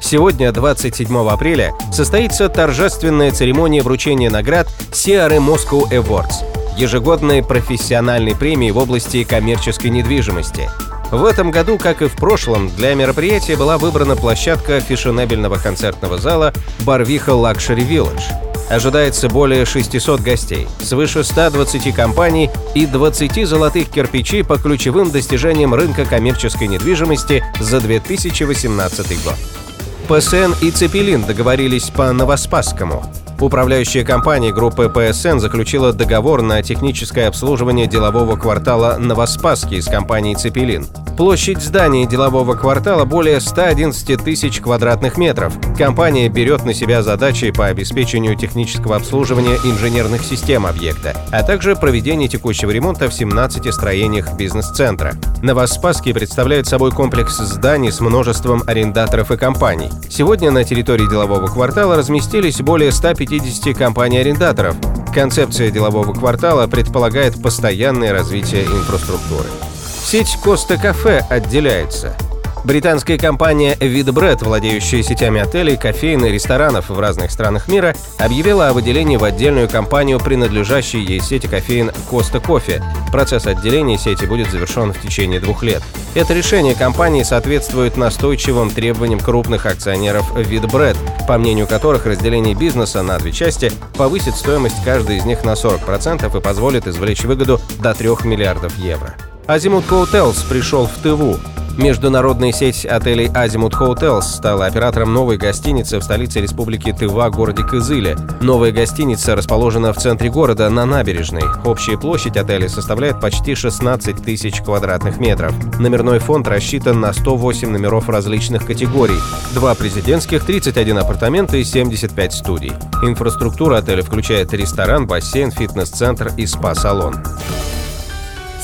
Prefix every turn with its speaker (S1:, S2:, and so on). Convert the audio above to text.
S1: Сегодня, 27 апреля, состоится торжественная церемония вручения наград CRM Moscow Awards – ежегодной профессиональной премии в области коммерческой недвижимости. В этом году, как и в прошлом, для мероприятия была выбрана площадка фешенебельного концертного зала «Барвиха Luxury Village». Ожидается более 600 гостей, свыше 120 компаний и 20 золотых кирпичей по ключевым достижениям рынка коммерческой недвижимости за 2018 год. ПСН и Цепелин договорились по Новоспасскому. Управляющая компания группы ПСН заключила договор на техническое обслуживание делового квартала Новоспасский с компанией «Цепелин». Площадь здания делового квартала более 111 тысяч квадратных метров. Компания берет на себя задачи по обеспечению технического обслуживания инженерных систем объекта, а также проведение текущего ремонта в 17 строениях бизнес-центра. Новоспасский представляет собой комплекс зданий с множеством арендаторов и компаний. Сегодня на территории делового квартала разместились более 150 компаний-арендаторов. Концепция делового квартала предполагает постоянное развитие инфраструктуры. Сеть Коста Кафе отделяется. Британская компания Vidbread, владеющая сетями отелей, кофеин и ресторанов в разных странах мира, объявила о выделении в отдельную компанию, принадлежащей ей сети кофеин Коста Кофе. Процесс отделения сети будет завершен в течение двух лет. Это решение компании соответствует настойчивым требованиям крупных акционеров Vidbread, по мнению которых разделение бизнеса на две части повысит стоимость каждой из них на 40% и позволит извлечь выгоду до 3 миллиардов евро. Азимут Hotels пришел в ТВУ. Международная сеть отелей Азимут Hotels стала оператором новой гостиницы в столице республики Тыва, городе Кызыле. Новая гостиница расположена в центре города, на набережной. Общая площадь отеля составляет почти 16 тысяч квадратных метров. Номерной фонд рассчитан на 108 номеров различных категорий. Два президентских, 31 апартамента и 75 студий. Инфраструктура отеля включает ресторан, бассейн, фитнес-центр и спа-салон.